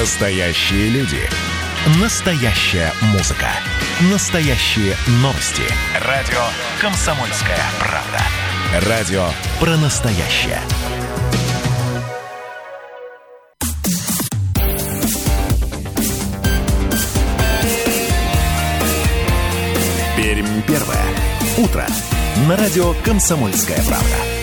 Настоящие люди. Настоящая музыка. Настоящие новости. Радио «Комсомольская правда». Радио про настоящее. Пермь первое. Утро. На радио «Комсомольская правда».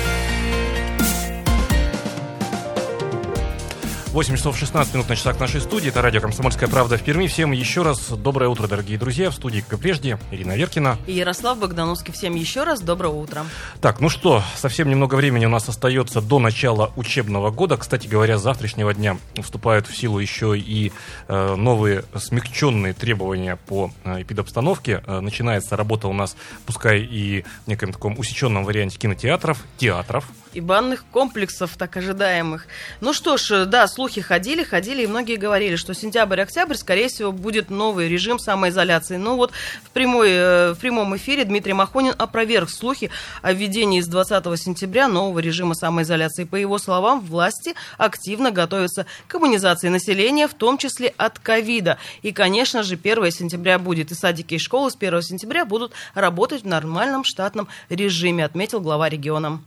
8 часов 16 минут на часах нашей студии. Это радио «Комсомольская правда» в Перми. Всем еще раз доброе утро, дорогие друзья. В студии, как и прежде, Ирина Веркина. И Ярослав Богдановский. Всем еще раз доброе утро. Так, ну что, совсем немного времени у нас остается до начала учебного года. Кстати говоря, с завтрашнего дня вступают в силу еще и э, новые смягченные требования по э, эпидобстановке. Э, начинается работа у нас, пускай и в неком таком усеченном варианте кинотеатров, театров. И банных комплексов, так ожидаемых. Ну что ж, да, слухи ходили, ходили, и многие говорили, что сентябрь-октябрь, скорее всего, будет новый режим самоизоляции. Но вот в, прямой, э, в прямом эфире Дмитрий Махонин опроверг слухи о введении с 20 сентября нового режима самоизоляции. По его словам, власти активно готовятся к иммунизации населения, в том числе от ковида. И, конечно же, 1 сентября будет, и садики, и школы с 1 сентября будут работать в нормальном штатном режиме, отметил глава региона.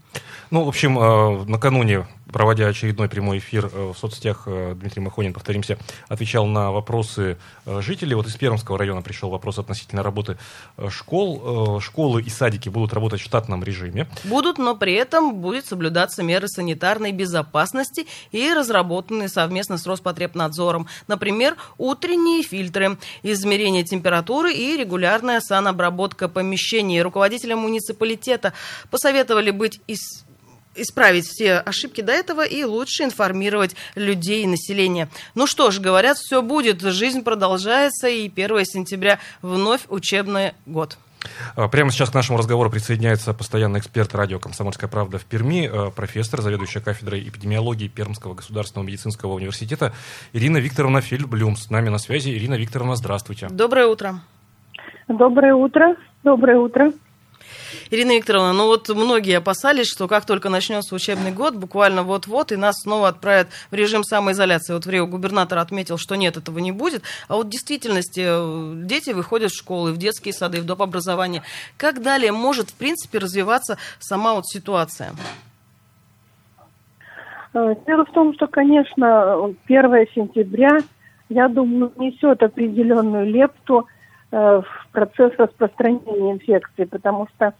Ну, в общем, э, накануне, проводя очередной прямой эфир э, в соцсетях, э, Дмитрий Махонин, повторимся, отвечал на вопросы жителей. Вот из Пермского района пришел вопрос относительно работы школ. Школы и садики будут работать в штатном режиме. Будут, но при этом будет соблюдаться меры санитарной безопасности и разработанные совместно с Роспотребнадзором. Например, утренние фильтры, измерение температуры и регулярная санобработка помещений. Руководителям муниципалитета посоветовали быть из исправить все ошибки до этого и лучше информировать людей и население. Ну что ж, говорят, все будет, жизнь продолжается, и 1 сентября вновь учебный год. А, прямо сейчас к нашему разговору присоединяется постоянный эксперт радио «Комсомольская правда» в Перми, а, профессор, заведующая кафедрой эпидемиологии Пермского государственного медицинского университета Ирина Викторовна Фельдблюм. С нами на связи. Ирина Викторовна, здравствуйте. Доброе утро. Доброе утро. Доброе утро. Ирина Викторовна, ну вот многие опасались, что как только начнется учебный год, буквально вот-вот, и нас снова отправят в режим самоизоляции. Вот в Рио губернатор отметил, что нет, этого не будет. А вот в действительности э, дети выходят в школы, в детские сады, в доп. образование. Как далее может, в принципе, развиваться сама вот ситуация? Э, дело в том, что, конечно, 1 сентября, я думаю, несет определенную лепту э, в процесс распространения инфекции, потому что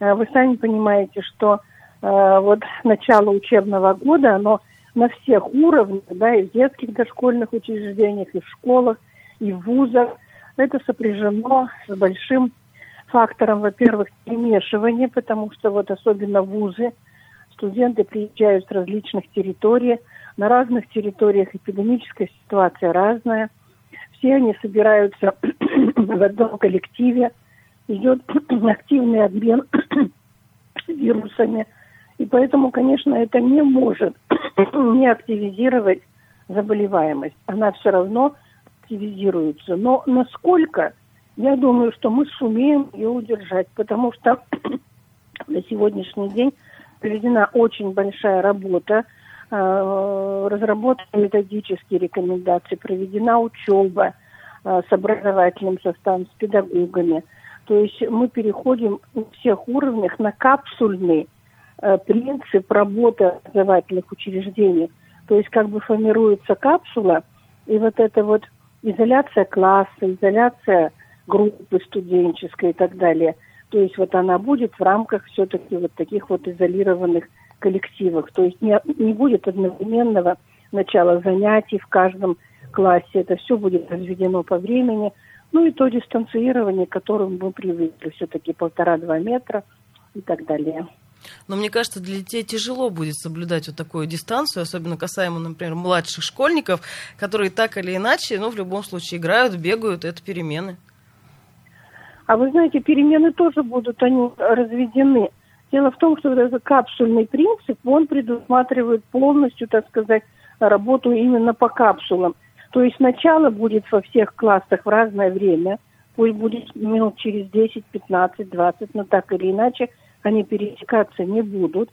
вы сами понимаете, что э, вот начало учебного года, оно на всех уровнях, да, и в детских дошкольных учреждениях, и в школах, и в вузах, это сопряжено с большим фактором, во-первых, перемешивания, потому что вот особенно вузы, студенты приезжают с различных территорий, на разных территориях эпидемическая ситуация разная, все они собираются в одном коллективе, идет активный обмен вирусами. И поэтому, конечно, это не может не активизировать заболеваемость. Она все равно активизируется. Но насколько, я думаю, что мы сумеем ее удержать, потому что на сегодняшний день проведена очень большая работа, э, разработаны методические рекомендации, проведена учеба э, с образовательным составом, с педагогами – то есть мы переходим на всех уровнях на капсульный э, принцип работы образовательных учреждений. То есть как бы формируется капсула, и вот эта вот изоляция класса, изоляция группы студенческой и так далее. То есть вот она будет в рамках все-таки вот таких вот изолированных коллективов. То есть не, не будет одновременного начала занятий в каждом классе. Это все будет разведено по времени – ну и то дистанцирование, к которому мы привыкли, все-таки полтора-два метра и так далее. Но мне кажется, для детей тяжело будет соблюдать вот такую дистанцию, особенно касаемо, например, младших школьников, которые так или иначе, ну, в любом случае играют, бегают, это перемены. А вы знаете, перемены тоже будут, они разведены. Дело в том, что этот капсульный принцип, он предусматривает полностью, так сказать, работу именно по капсулам. То есть начало будет во всех классах в разное время, пусть будет минут через 10, 15, 20, но так или иначе они пересекаться не будут.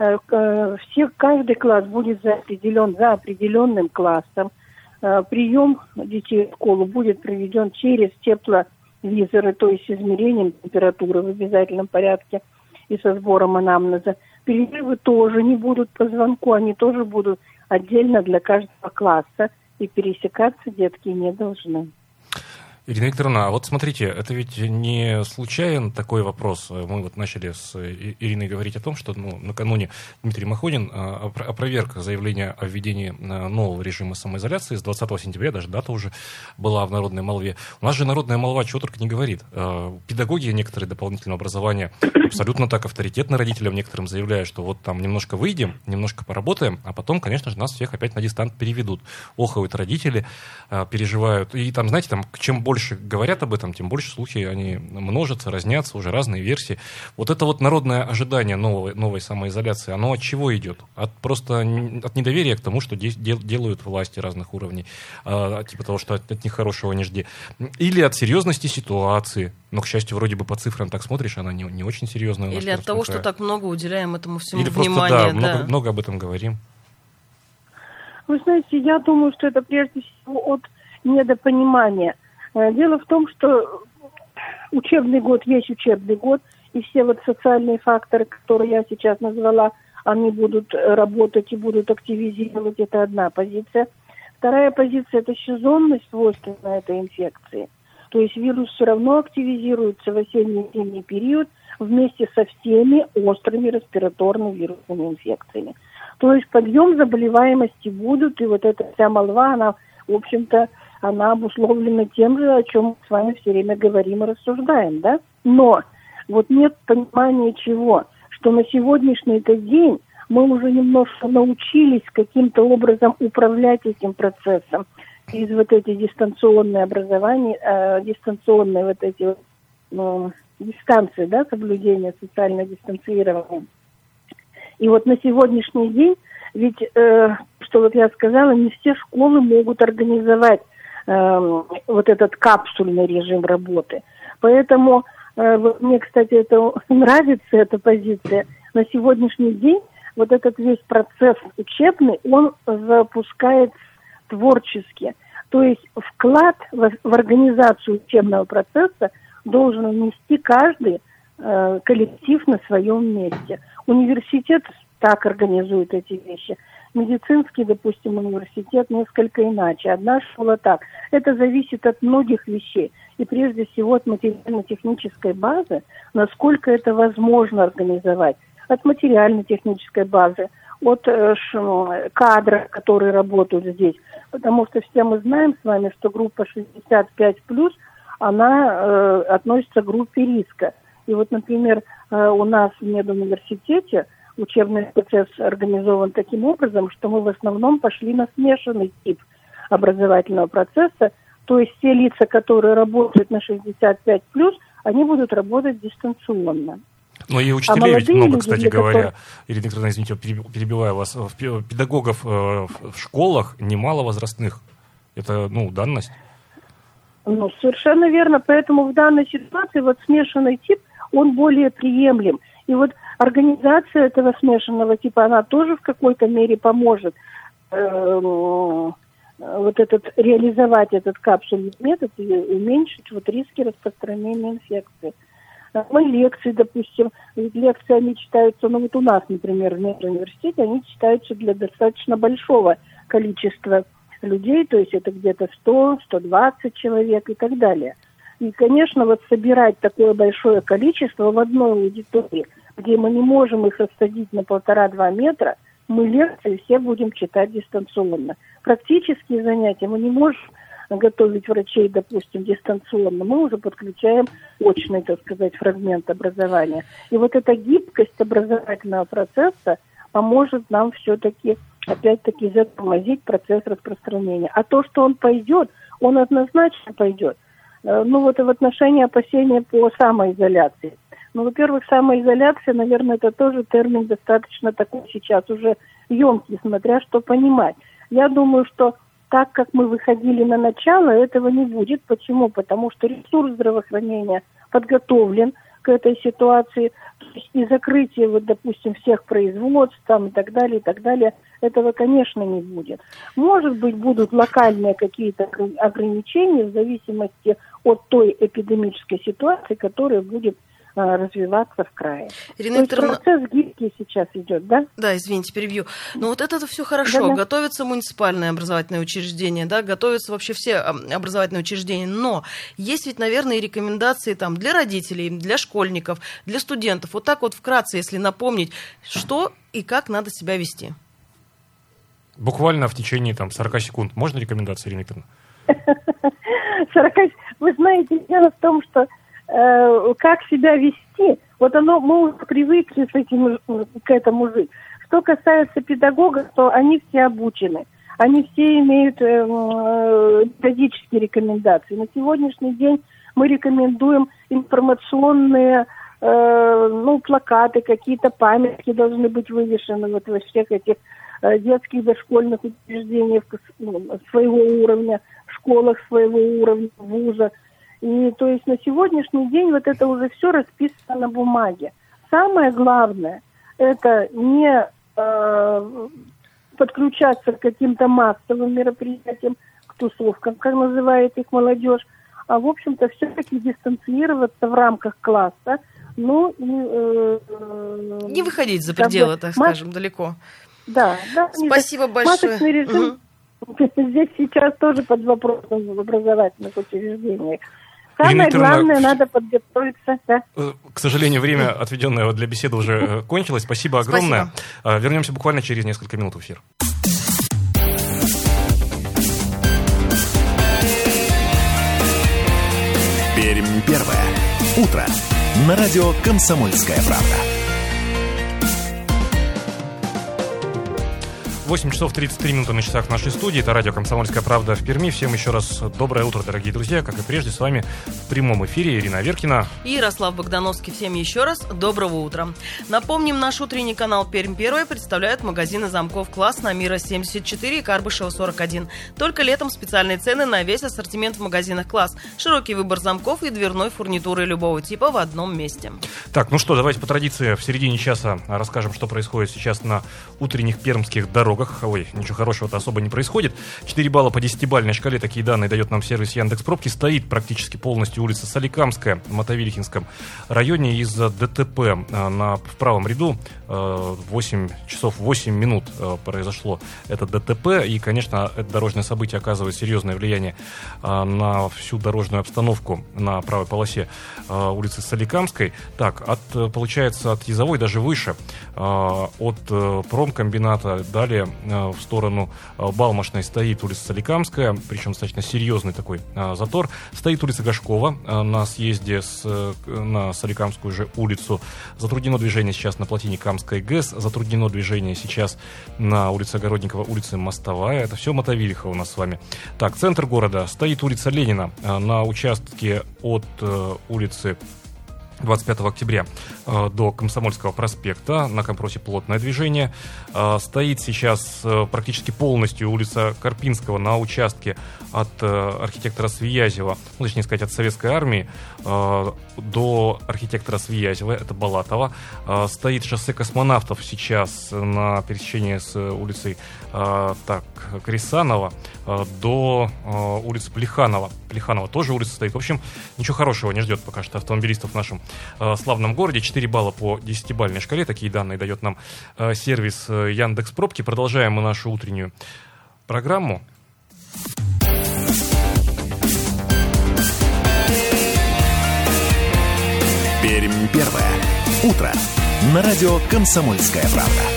Э, э, все, каждый класс будет за определен, за определенным классом. э, прием детей в школу будет проведен через тепловизоры, то есть с измерением температуры в обязательном порядке и со сбором анамнеза. Перерывы тоже не будут по звонку, они тоже будут отдельно для каждого класса, и пересекаться детки не должны. Ирина Викторовна, а вот смотрите, это ведь не случайен такой вопрос. Мы вот начали с Ириной говорить о том, что ну, накануне Дмитрий Махонин а, опроверг заявление о введении а, нового режима самоизоляции с 20 сентября, даже дата уже была в народной молве. У нас же народная молва чего только не говорит. А, педагоги некоторые дополнительного образования абсолютно так авторитетно родителям некоторым заявляют, что вот там немножко выйдем, немножко поработаем, а потом, конечно же, нас всех опять на дистант переведут. Охают родители, переживают. И там, знаете, там, чем больше больше говорят об этом, тем больше слухи, они множатся, разнятся, уже разные версии. Вот это вот народное ожидание новой, новой самоизоляции, оно от чего идет? От просто от недоверия к тому, что делают власти разных уровней, а, типа того, что от, от них хорошего не жди. Или от серьезности ситуации, но, к счастью, вроде бы по цифрам так смотришь, она не, не очень серьезная. Или от того, крае. что так много уделяем этому всему Или внимания. Просто, да, да. Много, много об этом говорим. Вы знаете, я думаю, что это прежде всего от недопонимания. Э, дело в том, что учебный год есть учебный год, и все вот социальные факторы, которые я сейчас назвала, они будут работать и будут активизировать. Это одна позиция. Вторая позиция – это сезонность свойственна этой инфекции. То есть вирус все равно активизируется в осенне-зимний период вместе со всеми острыми респираторными вирусными инфекциями. То есть подъем заболеваемости будут, и вот эта вся молва, она, в общем-то, она обусловлена тем же, о чем мы с вами все время говорим и рассуждаем, да? Но вот нет понимания чего, что на сегодняшний этот день мы уже немножко научились каким-то образом управлять этим процессом из вот эти дистанционные образования, э, дистанционные вот эти э, дистанции, да, соблюдения социального дистанцирования. И вот на сегодняшний день, ведь, э, что вот я сказала, не все школы могут организовать э, вот этот капсульный режим работы. Поэтому э, мне, кстати, это нравится, эта позиция. На сегодняшний день вот этот весь процесс учебный, он запускается творчески. То есть вклад в, в организацию учебного процесса должен внести каждый э, коллектив на своем месте. Университет так организует эти вещи медицинский, допустим, университет несколько иначе. Одна школа так. Это зависит от многих вещей. И прежде всего от материально-технической базы, насколько это возможно организовать. От материально-технической базы, от э, кадров, которые работают здесь. Потому что все мы знаем с вами, что группа 65+, она э, относится к группе риска. И вот, например, э, у нас в медуниверситете учебный процесс организован таким образом, что мы в основном пошли на смешанный тип образовательного процесса, то есть те лица, которые работают на 65+, они будут работать дистанционно. Ну и учителей а ведь много, кстати говоря. Которые... Ирина Викторовна, извините, перебиваю вас. Педагогов э, в школах немало возрастных. Это, ну, данность. Ну, совершенно верно. Поэтому в данной ситуации вот смешанный тип, он более приемлем. И вот организация этого смешанного типа, она тоже в какой-то мере поможет э, вот этот, реализовать этот капсульный метод и уменьшить вот риски распространения инфекции. Мы лекции, допустим, лекции они читаются, ну вот у нас, например, в университете, они читаются для достаточно большого количества людей, то есть это где-то 100, 120 человек и так далее. И, конечно, вот собирать такое большое количество в одной аудитории – где мы не можем их рассадить на полтора-два метра, мы лекции все будем читать дистанционно. Практические занятия мы не можем готовить врачей, допустим, дистанционно, мы уже подключаем очный, так сказать, фрагмент образования. И вот эта гибкость образовательного процесса поможет нам все-таки, опять-таки, затормозить процесс распространения. А то, что он пойдет, он однозначно пойдет. Э, ну вот и в отношении опасения по самоизоляции. Ну, во-первых, самоизоляция, наверное, это тоже термин достаточно такой сейчас уже емкий, смотря что понимать. Я думаю, что так как мы выходили на начало, этого не будет. Почему? Потому что ресурс здравоохранения подготовлен к этой ситуации. И закрытие, вот, допустим, всех производств там, и так далее, и так далее, этого, конечно, не будет. Может быть, будут локальные какие-то ограничения в зависимости от той эпидемической ситуации, которая будет развиваться в крае. Ирина То есть процесс гибкий сейчас идет, да? Да, извините, перебью. Но вот это все хорошо. Да, да. Готовятся муниципальные образовательные учреждения, да, готовятся вообще все образовательные учреждения. Но есть ведь, наверное, и рекомендации там для родителей, для школьников, для студентов. Вот так вот вкратце, если напомнить, что и как надо себя вести. Буквально в течение там 40 секунд. Можно рекомендации, Ирина Викторовна? 40... Вы знаете, дело в том, что э, как себя вести, вот оно, мы уже привыкли с этим, к этому жить. Что касается педагогов, то они все обучены. Они все имеют э, э, методические рекомендации. На сегодняшний день мы рекомендуем информационные э, ну, плакаты, какие-то памятки должны быть вывешены вот во всех этих э, детских дошкольных учреждениях ну, своего уровня, школах своего уровня, вузах. И то есть на сегодняшний день вот это уже все расписано на бумаге. Самое главное это не э, подключаться к каким-то массовым мероприятиям, к тусовкам, как называет их молодежь, а в общем-то все-таки дистанцироваться в рамках класса, ну и э, не выходить за пределы, так скажем, далеко. Да, да. Спасибо большое. Масочный режим угу. здесь сейчас тоже под вопросом в образовательных учреждениях. Самое главное, надо подготовиться. Да. Э, к сожалению, время, отведенное для беседы, уже э, кончилось. Спасибо огромное. Спасибо. Вернемся буквально через несколько минут в эфир. Пермь первое. Утро. На радио «Комсомольская правда». 8 часов 33 минуты на часах нашей студии. Это радио «Комсомольская правда» в Перми. Всем еще раз доброе утро, дорогие друзья. Как и прежде, с вами в прямом эфире Ирина Веркина. И Ярослав Богдановский. Всем еще раз доброго утра. Напомним, наш утренний канал «Пермь первый» представляют магазины замков «Класс» на Мира 74 и Карбышева 41. Только летом специальные цены на весь ассортимент в магазинах «Класс». Широкий выбор замков и дверной фурнитуры любого типа в одном месте. Так, ну что, давайте по традиции в середине часа расскажем, что происходит сейчас на утренних пермских дорогах дорогах, ой, ничего хорошего-то особо не происходит. 4 балла по 10-бальной шкале, такие данные дает нам сервис Яндекс Пробки. Стоит практически полностью улица Соликамская в Мотовилихинском районе из-за ДТП а, на, в правом ряду. 8 а, часов 8 минут а, произошло это ДТП. И, конечно, это дорожное событие оказывает серьезное влияние на всю дорожную обстановку на правой полосе улицы Соликамской. Так, от, получается, от Язовой даже выше. От э, промкомбината далее Э, в сторону э, Балмошной стоит улица Соликамская, причем достаточно серьезный такой э, затор. Стоит улица Гашкова на съезде с, на Соликамскую же улицу. Затруднено движение сейчас на плотине Камской ГЭС. Затруднено движение сейчас на улице Огородникова, улице Мостовая. Это все Мотовилиха у нас с вами. Так, центр города. Стоит улица Ленина на участке от улицы 25 октября э, до Комсомольского проспекта. На Компросе плотное движение. Э, стоит сейчас э, практически полностью улица Карпинского на участке от архитектора Свиязева, ну, точнее сказать, от Советской армии до архитектора Свиязева, это Балатова. Стоит шоссе космонавтов сейчас на пересечении с улицей так, Крисанова до улицы Плеханова. Плеханова тоже улица стоит. В общем, ничего хорошего не ждет пока что автомобилистов в нашем э, славном городе. 4 балла по 10-бальной шкале. Такие данные дает нам э, сервис э, Яндекс Пробки. Продолжаем мы нашу утреннюю программу. Пермь первое. Утро. На радио «Комсомольская правда».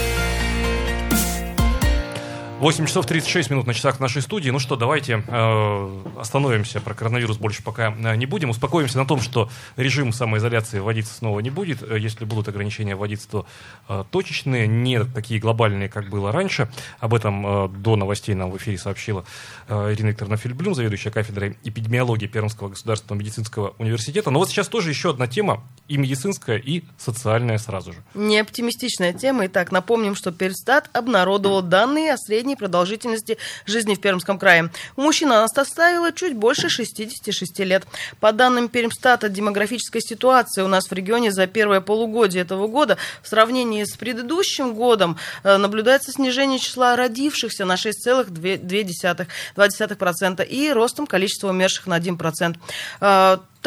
8 часов 36 минут на часах нашей студии. Ну что, давайте э, остановимся. Про коронавирус больше пока э, не будем. Успокоимся на том, что режим самоизоляции вводиться снова не будет. Э, если будут ограничения вводиться, то э, точечные, не такие глобальные, как было раньше. Об этом э, до новостей нам в эфире сообщила э, Ирина Викторовна Фильблюм, заведующая кафедрой эпидемиологии Пермского государственного медицинского университета. Но вот сейчас тоже еще одна тема, и медицинская, и социальная сразу же. Не оптимистичная тема. Итак, напомним, что Перстат обнародовал данные о среднем средней продолжительности жизни в Пермском крае. У мужчин она составила чуть больше 66 лет. По данным Пермстата, демографическая ситуация у нас в регионе за первое полугодие этого года в сравнении с предыдущим годом э, наблюдается снижение числа родившихся на 6,2% и ростом количества умерших на 1%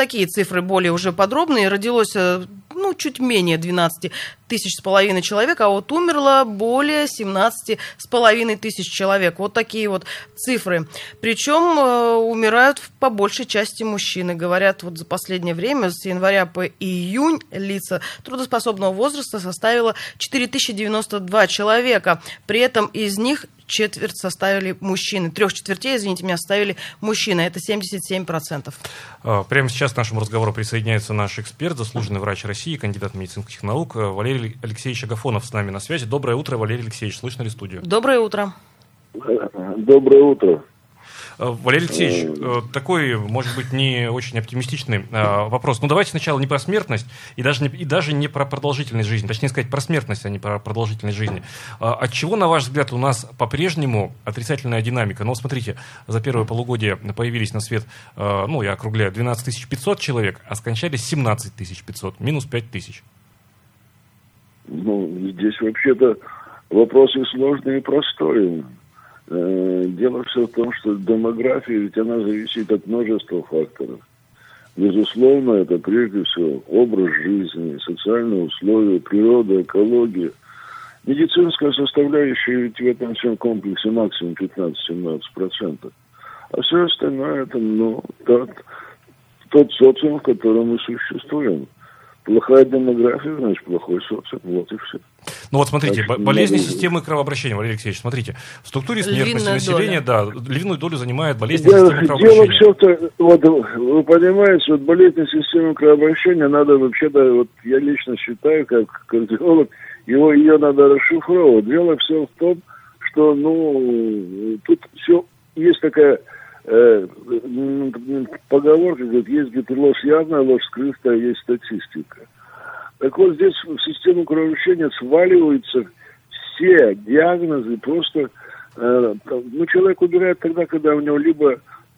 такие цифры более уже подробные. Родилось, э, ну, чуть менее 12 тысяч с половиной человек, а вот умерло более 17 с половиной тысяч человек. Вот такие вот цифры. Причем э, умирают по большей части мужчины. Говорят, вот за последнее время, с января по июнь, лица трудоспособного возраста составило 4092 человека. При этом из них четверть составили мужчины. Трех четвертей, извините меня, составили мужчины. Это 77%. А, прямо сейчас к нашему разговору присоединяется наш эксперт, заслуженный врач России, кандидат медицинских наук э, Валерий Алексеевич Агафонов с нами на связи. Доброе утро, Валерий Алексеевич. Слышно ли студию? Доброе утро. Доброе утро. Э, Валерий Алексеевич, э, такой, может быть, не очень оптимистичный э, вопрос. Ну, давайте сначала не про смертность и даже не, и даже не про продолжительность жизни. Точнее сказать, про смертность, а не про продолжительность жизни. От чего, на ваш взгляд, у нас по-прежнему отрицательная динамика? Ну, смотрите, за первое полугодие появились на свет, ну, я округляю, 12 500 человек, а скончались 17 500, минус 5 тысяч. Ну, здесь вообще-то вопрос и сложный, и простой. Э, дело все в том, что демография, ведь она зависит от множества факторов. Безусловно, это прежде всего образ жизни, социальные условия, природа, экология. Медицинская составляющая ведь в этом всем комплексе максимум 15-17%. А все остальное это ну, тот, тот социум, в котором мы существуем. Плохая демография, значит, плохой социум. Вот и все. Ну вот смотрите, так, болезни надо... системы кровообращения, Валерий Алексеевич, смотрите, в структуре смертности львиная населения, доля. да, львиную долю занимает болезни дело, системы кровообращения. Дело все то, вот вы понимаете, вот болезни системы кровообращения надо вообще-то, вот я лично считаю, как кардиолог, его, ее надо расшифровывать. Дело все в том, что, ну, тут все, есть такая э, поговорка, говорит, есть говорит, ложь явная, ложь скрытая, есть статистика. Так вот здесь в систему кровообращения сваливаются все диагнозы, просто э, ну, человек умирает тогда, когда у него либо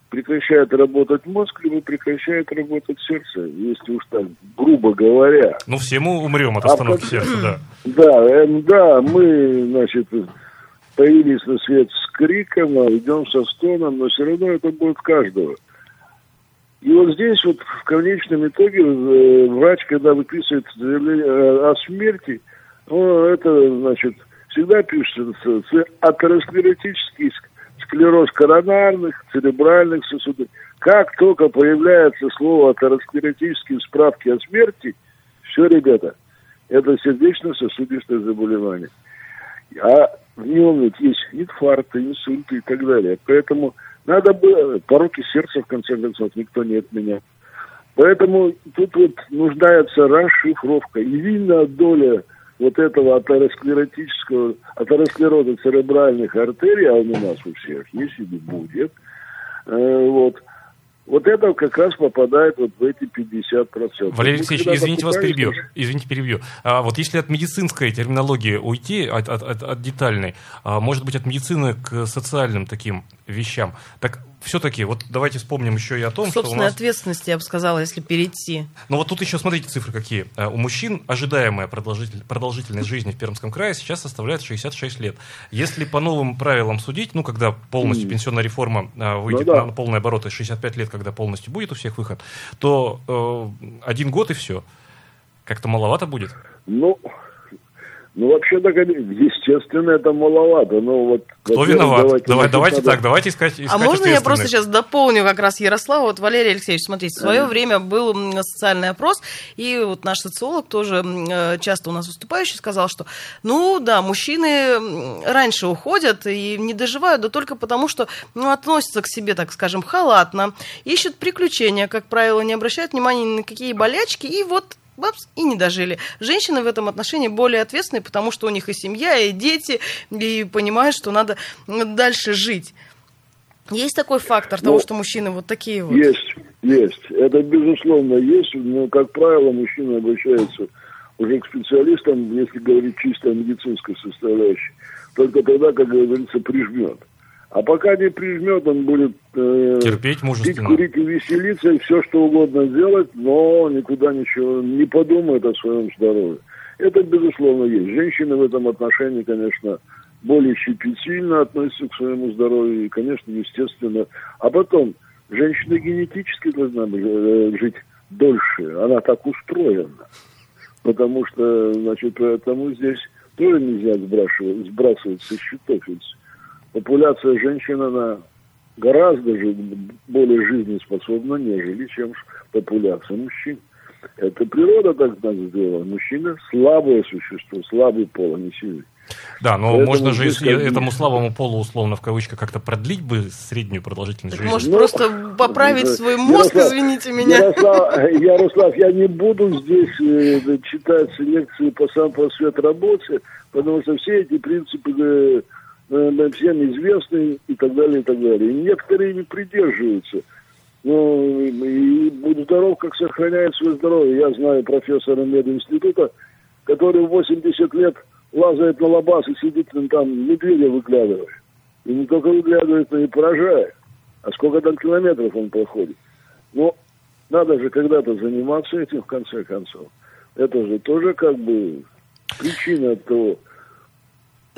прекращает работать мозг, либо прекращает работать сердце, если уж так, грубо говоря. Ну, все мы умрем от остановки а, сердца, да. Да, э, да, мы, значит, появились на свет с криком, а идем со стоном, но все равно это будет каждого. И вот здесь вот в конечном итоге э, врач, когда выписывает заявление э, о смерти, ну, это, значит, всегда пишется атеросклеротический склероз коронарных, церебральных сосудов. Как только появляется слово атеросклеротический в справке о смерти, все, ребята, это сердечно-сосудистое заболевание. А в нем есть инфаркты, инсульты и так далее. Поэтому надо было, пороки сердца, в конце концов, никто не отменял. Поэтому тут вот нуждается расшифровка. И видно доля вот этого атеросклеротического, атеросклероза церебральных артерий, а он у нас у всех есть и будет, э, вот, вот это как раз попадает вот в эти 50%. Валерий Алексеевич, извините, вас перебью. Извините, перебью. А вот если от медицинской терминологии уйти, от, от, от, от детальной, а, может быть, от медицины к социальным таким вещам, так все-таки, вот давайте вспомним еще и о том, Собственной что у нас... ответственности, я бы сказала, если перейти. Ну вот тут еще смотрите цифры какие. А, у мужчин ожидаемая продолжитель... продолжительность жизни в Пермском крае сейчас составляет 66 лет. Если по новым правилам судить, ну когда полностью пенсионная реформа а, выйдет ну, да. на полные обороты, 65 лет, когда полностью будет у всех выход, то э, один год и все. Как-то маловато будет? Ну, ну, вообще так, естественно, это маловато. Но вот, Кто виноват? Давайте, Давай, давайте надо... так, давайте искать, искать А можно я просто сейчас дополню как раз Ярослава? Вот, Валерий Алексеевич, смотрите, в свое mm время был социальный опрос, и вот наш социолог тоже э, часто у нас выступающий сказал, что, ну, да, мужчины раньше уходят и не доживают, да только потому, что ну, относятся к себе, так скажем, халатно, ищут приключения, как правило, не обращают внимания ни на какие болячки, и вот бабс, и не дожили. Женщины в этом отношении более ответственные, потому что у них и семья, и дети, и понимают, что надо дальше жить. Есть такой фактор ну, того, что мужчины вот такие вот? Есть, есть. Это безусловно есть, но, как правило, мужчины обращаются уже к специалистам, если говорить чисто о медицинской составляющей, только тогда, как говорится, прижмет. А пока не прижмет, он будет э, терпеть мужественно. Пить, курить и веселиться, и все, что угодно сделать, но никуда ничего не подумает о своем здоровье. Это, безусловно, есть. Женщины в этом отношении, конечно, более щепетильно относятся к своему здоровью, и, конечно, естественно. А потом, женщина генетически должна э, жить дольше, она так устроена. Потому что, значит, поэтому здесь тоже нельзя сбрасывать, сбрасывать со счетов. Ведь популяция женщин, она гораздо же более жизнеспособна, нежели чем популяция мужчин. Это природа так нас сделала. Мужчина слабое существо, слабый пол, а не сильный. Да, но Поэтому можно же как... этому слабому полу, условно, в кавычках, как-то продлить бы среднюю продолжительность так жизни. Может, ну, просто поправить ну, свой мозг, Ярослав, извините меня. Ярослав, Ярослав, я не буду здесь э, читать лекции по сам просвет работе, потому что все эти принципы э, всем известны и так далее, и так далее. И некоторые не придерживаются. Ну, и будь здоров, как сохраняет свое здоровье. Я знаю профессора мединститута, который в 80 лет лазает на лобас и сидит там, медведя выглядывает. И не только выглядывает, но и поражает. А сколько там километров он проходит. Но надо же когда-то заниматься этим, в конце концов. Это же тоже как бы причина того,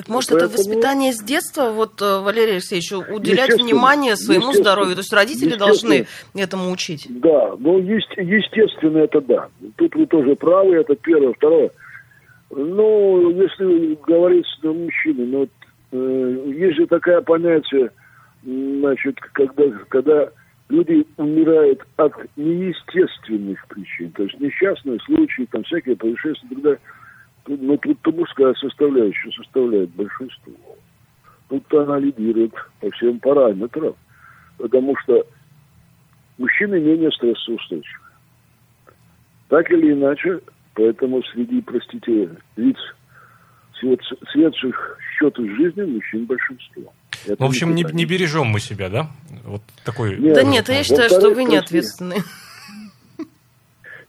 может, Поэтому... это воспитание с детства, вот, э, Валерий Алексеевич, уделять внимание своему здоровью? То есть родители должны этому учить? Да, ну, естественно, это да. Тут вы тоже правы, это первое. Второе, ну, если говорить с мужчиной, ну, э, есть же такое понятие, значит, когда, когда люди умирают от неестественных причин, то есть несчастные случаи, там всякие происшествия, тогда ну, тут-то мужская составляющая составляет большинство. Тут-то она лидирует по всем параметрам, потому что мужчины менее стрессоустойчивы. Так или иначе, поэтому среди, простите, лиц светших счетов жизни мужчин большинство. Это в общем, не, не бережем мы себя, да? Вот такой. Нет, да нет, я считаю, что вы не ответственны.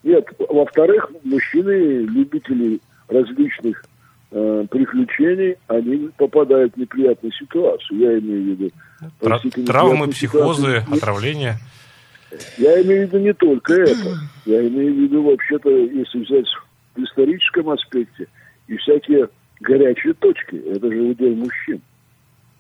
Нет, во-вторых, мужчины любители различных э, приключений, они попадают в неприятную ситуацию. Я имею в виду... Травмы, психозы, ситуацию. отравления. Я имею в виду не только это. Я имею в виду, вообще-то, если взять в историческом аспекте, и всякие горячие точки, это же удел мужчин.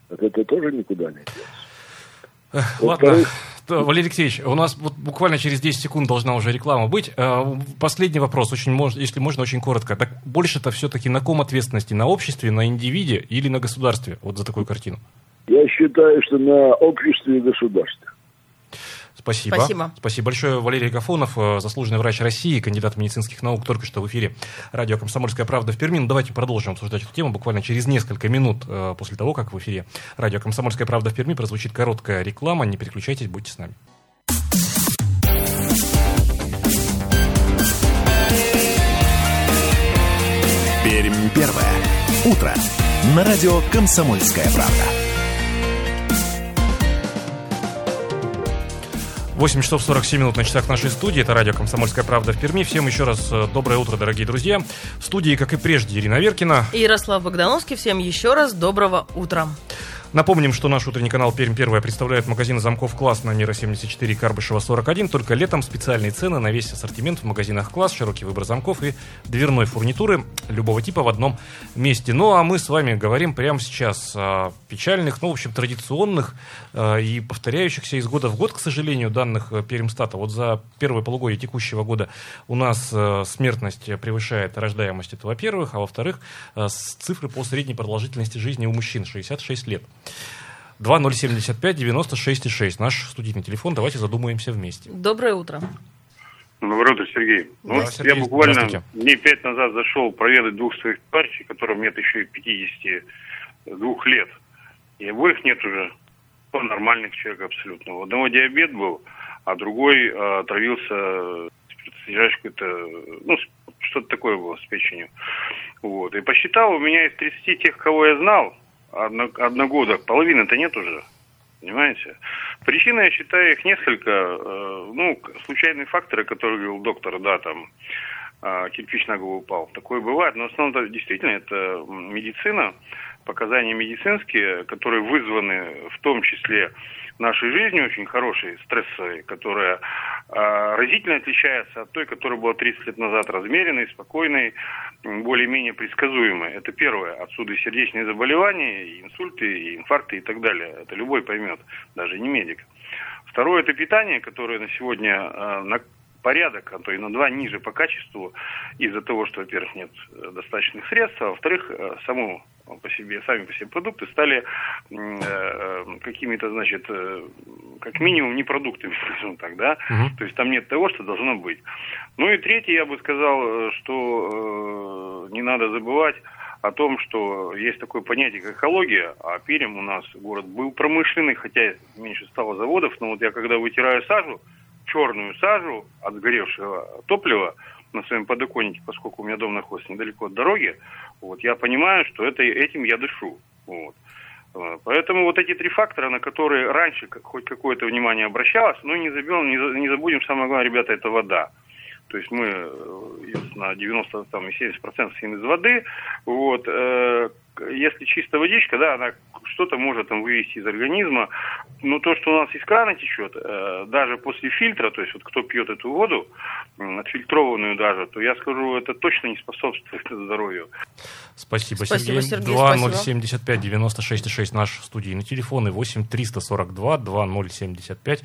Вот это тоже никуда не деться. Ладно. Валерий Алексеевич, у нас вот буквально через 10 секунд должна уже реклама быть. Э, последний вопрос, очень мож, если можно, очень коротко. Так больше-то все-таки на ком ответственности? На обществе, на индивиде или на государстве? Вот за такую картину. Я считаю, что на обществе и государстве. Спасибо. Спасибо. Спасибо большое. Валерий Гафонов, э, заслуженный врач России, кандидат медицинских наук, только что в эфире радио «Комсомольская правда» в Перми. Ну, давайте продолжим обсуждать эту тему буквально через несколько минут э, после того, как в эфире радио «Комсомольская правда» в Перми прозвучит короткая реклама. Не переключайтесь, будьте с нами. Пермь первое. Утро. На радио «Комсомольская правда». 8 часов 47 минут на часах нашей студии. Это радио «Комсомольская правда» в Перми. Всем еще раз э, доброе утро, дорогие друзья. В студии, как и прежде, Ирина Веркина. И Ярослав Богдановский. Всем еще раз доброго утра. Напомним, что наш утренний канал Пермь Первая представляет магазин замков «Класс» на Мира 74 Карбышева 41. Только летом специальные цены на весь ассортимент в магазинах «Класс», широкий выбор замков и дверной фурнитуры любого типа в одном месте. Ну, а мы с вами говорим прямо сейчас о печальных, ну, в общем, традиционных э, и повторяющихся из года в год, к сожалению, данных э, Пермстата. Вот за первое полугодие текущего года у нас э, смертность превышает рождаемость, это во-первых, а во-вторых, цифры по средней продолжительности жизни у мужчин 66 лет. 2075 96 6. Наш студийный телефон. Давайте задумаемся вместе. Доброе утро. Доброе утро, Сергей. Ну, да, Сергей, я буквально дней пять назад зашел проведать двух своих партий, которым нет еще и 52 лет. И обоих нет уже. По нормальных человек абсолютно. У одного диабет был, а другой а, отравился содержащий какой-то, ну, что-то такое было с печенью. Вот. И посчитал, у меня из 30 тех, кого я знал, одно, одногодок, половины-то нет уже. Понимаете? Причины, я считаю, их несколько. Э, ну, случайные факторы, которые говорил доктор, да, там, кирпич на голову упал. Такое бывает, но в основном действительно это медицина. показания медицинские, которые вызваны в том числе нашей жизни очень хорошей, стрессовой, которая э, разительно отличается от той, которая была 30 лет назад размеренной, спокойной, более-менее предсказуемой. Это первое. Отсюда и сердечные заболевания, и инсульты, и инфаркты и так далее. Это любой поймет, даже не медик. Второе – это питание, которое на сегодня э, порядок, а то и на два ниже по качеству из-за того, что, во-первых, нет э, достаточных средств, а во-вторых, э, само по себе, сами по себе продукты стали э, какими-то, значит, э, как минимум не продуктами, скажем так, да, угу. то есть там нет того, что должно быть. Ну и третье, я бы сказал, что э, не надо забывать о том, что есть такое понятие, как экология, а Перем у нас город был промышленный, хотя меньше стало заводов, но вот я когда вытираю сажу, черную сажу от сгоревшего топлива на своем подоконнике, поскольку у меня дом находится недалеко от дороги, вот, я понимаю, что это, этим я дышу. Вот. Э, поэтому вот эти три фактора, на которые раньше хоть какое-то внимание обращалось, ну не забьем, не, забудем, самое главное, ребята, это вода. То есть мы э, на 90 там, и 70% из воды. Вот, э, если чистая водичка, да, она что-то может там вывести из организма. Но то, что у нас из крана течет, э, даже после фильтра, то есть вот кто пьет эту воду, отфильтрованную даже, то я скажу, это точно не способствует здоровью. Спасибо, спасибо Сергей. 2075 96 6 наш студийный телефон и 8 342 2075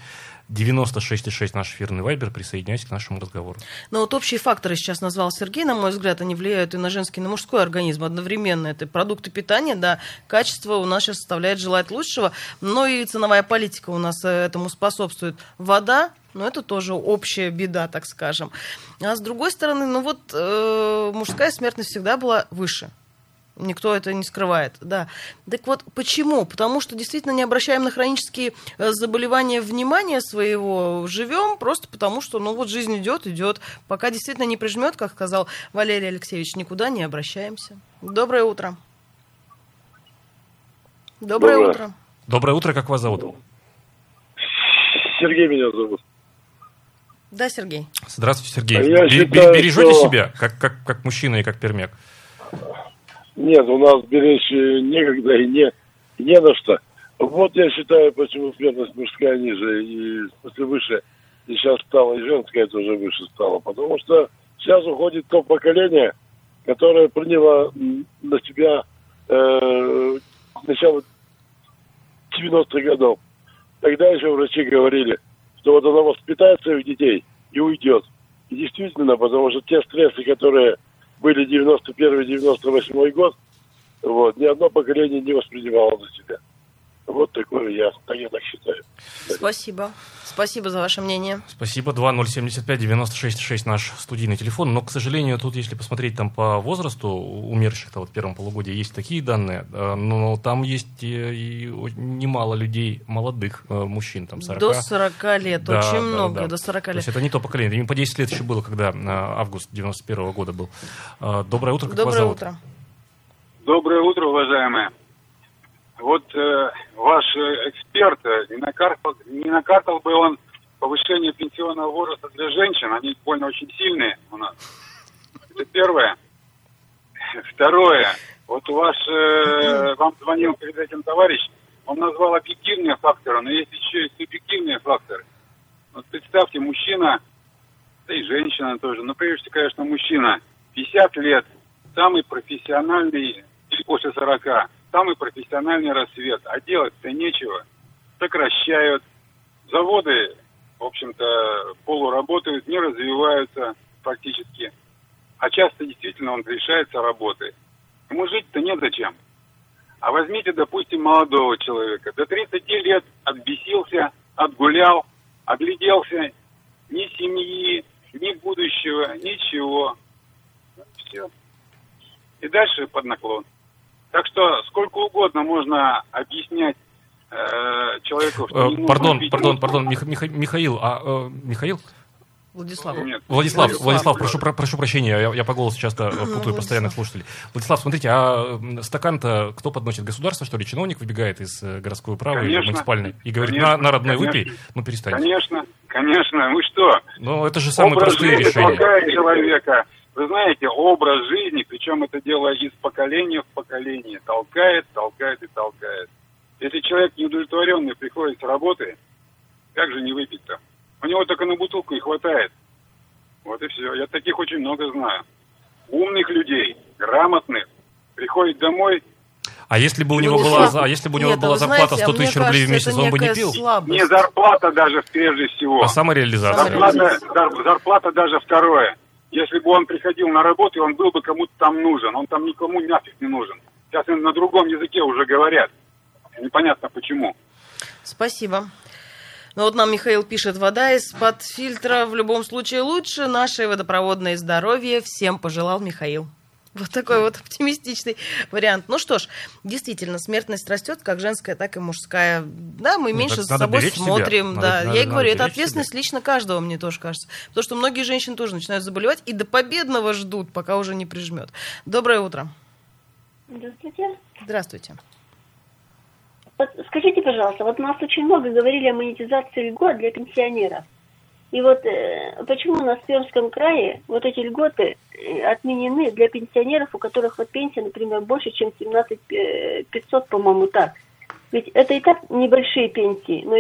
96,6 наш эфирный вайбер. Присоединяйтесь к нашему разговору. Но вот общие факторы сейчас назвал Сергей, на мой взгляд, они влияют и на женский, и на мужской организм одновременно. Это продукты питания, да, качество у нас сейчас составляет желать лучшего, но и ценовая политика у нас э, этому способствует. Вода, но это тоже общая беда, так скажем. А с другой стороны, ну вот э, мужская смертность всегда была выше. Никто это не скрывает, да. Так вот, почему? Потому что действительно не обращаем на хронические э, заболевания внимания своего, живем просто потому, что, ну вот жизнь идет, идет. Пока действительно не прижмет, как сказал Валерий Алексеевич, никуда не обращаемся. Доброе утро. Доброе, Доброе. утро. Доброе утро, как вас зовут? Сергей меня зовут. Да, Сергей. Здравствуйте, Сергей. А считаю, Бережете что... себя, как, как, как мужчина и как пермяк? Нет, у нас беречь некогда и не, не на что. Вот я считаю, почему смертность мужская ниже и смысле выше. И сейчас стало, и женская тоже выше стало. Потому что сейчас уходит то поколение, которое приняло на себя э, начало 90-х годов. Тогда еще врачи говорили, что вот она воспитает своих детей и уйдет. И действительно, потому что те стрессы, которые были 91-98 год, вот, ни одно поколение не воспринимало за себя. Вот такое я, я так считаю. Спасибо. Спасибо за ваше мнение. Спасибо. 2075-96-6 наш студийный телефон. Но, к сожалению, тут, если посмотреть там по возрасту умерших-то вот в первом полугодии, есть такие данные, э, но там есть и, немало людей, молодых э, мужчин, там 40. До 40 лет, да, очень да, много, да. до 40 лет. То есть это не то поколение, им по 10 лет еще было, когда э, август 91 -го года был. Доброе утро, как Доброе вас зовут? утро. Доброе утро, уважаемые. Вот э, ваш э, эксперт, э, не накартал, не накартал бы он повышение пенсионного возраста для женщин, они больно очень сильные у нас. Это первое. Второе. Вот ваш, э, вам звонил перед этим товарищ, он назвал объективные факторы, но есть еще и субъективные факторы. Вот представьте, мужчина, да и женщина тоже, но прежде всего, конечно, мужчина, 50 лет, самый профессиональный, или после 40, самый профессиональный рассвет, а делать-то нечего. Сокращают. Заводы, в общем-то, полуработают, не развиваются практически. А часто действительно он лишается работы. Ему жить-то не зачем. А возьмите, допустим, молодого человека. До 30 лет отбесился, отгулял, огляделся. Ни семьи, ни будущего, ничего. Все. И дальше под наклон. Так что сколько угодно можно объяснять э, человеку, что э, Пардон, пардон, пардон, Мих, Мих, Михаил, а э, Михаил? Владислав. Нет. Владислав, Владислав, Владислав прошу, про, прошу прощения, я, я по голосу часто э, путаю Владислав. постоянных слушателей. Владислав, смотрите, а стакан-то кто подносит? Государство, что ли? Чиновник выбегает из э, городской управы конечно, муниципальной и говорит, конечно, на, на родной конечно, выпей? Ну, перестань. Конечно, конечно, вы что? Ну, это же самые Образ простые решения. человека, вы знаете, образ жизни, причем это дело из поколения в поколение, толкает, толкает и толкает. Если человек неудовлетворенный приходит с работы, как же не выпить-то? У него только на бутылку и хватает. Вот и все. Я таких очень много знаю. Умных людей, грамотных, приходит домой, а если бы у него была, а если бы у него Нет, была зарплата знаете, 100 тысяч рублей в месяц, он бы не пил? Слабость. Не зарплата даже прежде всего. А самореализация? Зарплата, зарплата даже второе. Если бы он приходил на работу, он был бы кому-то там нужен. Он там никому нафиг не нужен. Сейчас на другом языке уже говорят. Непонятно почему. Спасибо. Ну вот нам Михаил пишет, вода из-под фильтра в любом случае лучше. Наше водопроводное здоровье всем пожелал Михаил. Вот такой вот оптимистичный вариант. Ну что ж, действительно, смертность растет, как женская, так и мужская. Да, мы ну, меньше за собой смотрим. Себя. Да, надо, я и говорю, это ответственность себя. лично каждого, мне тоже кажется. Потому что многие женщины тоже начинают заболевать и до победного ждут, пока уже не прижмет. Доброе утро. Здравствуйте. Здравствуйте. Вот скажите, пожалуйста, вот нас очень много говорили о монетизации льгот для пенсионеров. И вот э, почему у нас в Пермском крае вот эти льготы э, отменены для пенсионеров, у которых вот пенсия, например, больше, чем 17 500, э, по-моему, так. Ведь это и так небольшие пенсии. Но...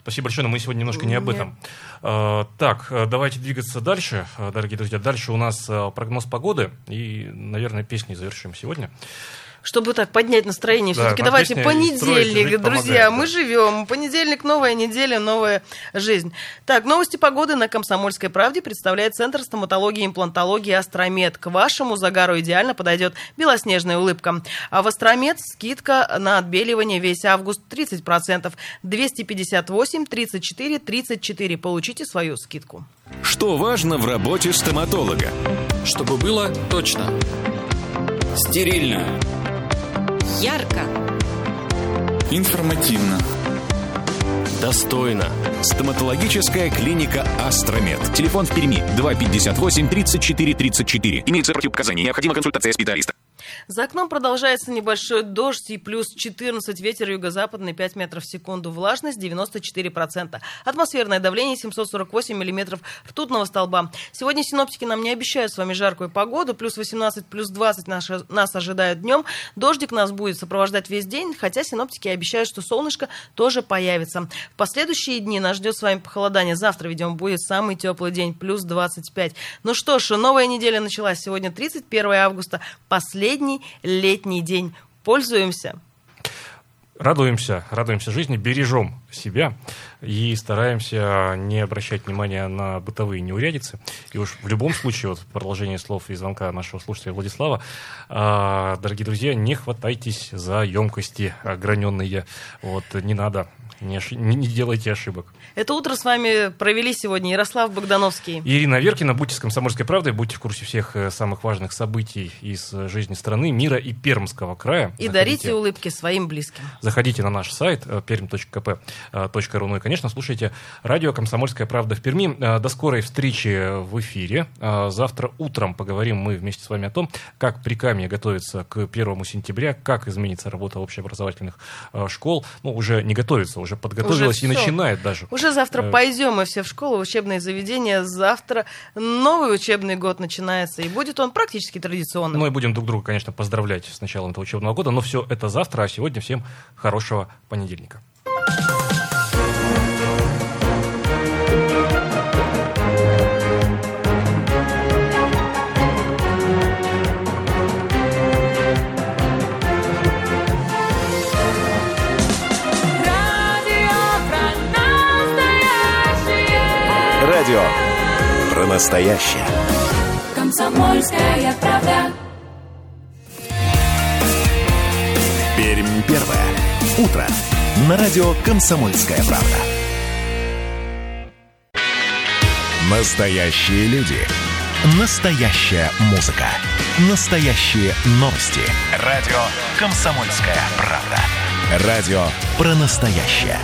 Спасибо большое, но мы сегодня немножко не об этом. А, так, давайте двигаться дальше, дорогие друзья. Дальше у нас прогноз погоды и, наверное, песни завершим сегодня чтобы так поднять настроение. Да, Все-таки давайте понедельник, друзья, помогает, мы да. живем. Понедельник, новая неделя, новая жизнь. Так, новости погоды на Комсомольской правде представляет Центр стоматологии и имплантологии Астромед. К вашему загару идеально подойдет белоснежная улыбка. А в Астромед скидка на отбеливание весь август 30%. 258 34 34. Получите свою скидку. Что важно в работе стоматолога? Чтобы было точно. Стерильно Ярко. Информативно. Достойно. Стоматологическая клиника «Астромед». Телефон в Перми 258 34 34. Имеется противопоказания. Необходима консультация специалиста. За окном продолжается небольшой дождь и плюс 14 ветер юго-западный 5 метров в секунду. Влажность 94%. Атмосферное давление 748 миллиметров ртутного столба. Сегодня синоптики нам не обещают с вами жаркую погоду. Плюс 18, плюс 20 нас, нас ожидают днем. Дождик нас будет сопровождать весь день, хотя синоптики обещают, что солнышко тоже появится. В последующие дни нас ждет с вами похолодание. Завтра, видимо, будет самый теплый день, плюс 25. Ну что ж, новая неделя началась. Сегодня 31 августа, последний последний летний день. Пользуемся. Радуемся, радуемся жизни, бережем себя и стараемся не обращать внимания на бытовые неурядицы. И уж в любом случае, вот в продолжение слов и звонка нашего слушателя Владислава, э, дорогие друзья, не хватайтесь за емкости ограненные. Вот, не надо не, ошиб... не делайте ошибок. Это утро с вами провели сегодня Ярослав Богдановский. Ирина Веркина. Будьте с «Комсомольской правдой», будьте в курсе всех э, самых важных событий из э, жизни страны, мира и Пермского края. И Заходите. дарите улыбки своим близким. Заходите на наш сайт э, perm.kp.ru. Ну и, конечно, слушайте радио «Комсомольская правда» в Перми. До скорой встречи в эфире. Завтра утром поговорим мы вместе с вами о том, как при Камне готовится к 1 сентября, как изменится работа общеобразовательных школ. Ну, уже не готовится, уже уже подготовилась уже и все. начинает даже. Уже завтра э, пойдем мы все в школу, в учебные заведения. Завтра новый учебный год начинается, и будет он практически традиционным. Ну и будем друг друга, конечно, поздравлять с началом этого учебного года, но все это завтра, а сегодня всем хорошего понедельника. Настоящее. Комсомольская правда. Пермь первое. Утро. На радио «Комсомольская правда». Настоящие люди. Настоящая музыка. Настоящие новости. Радио «Комсомольская правда». Радио про настоящее.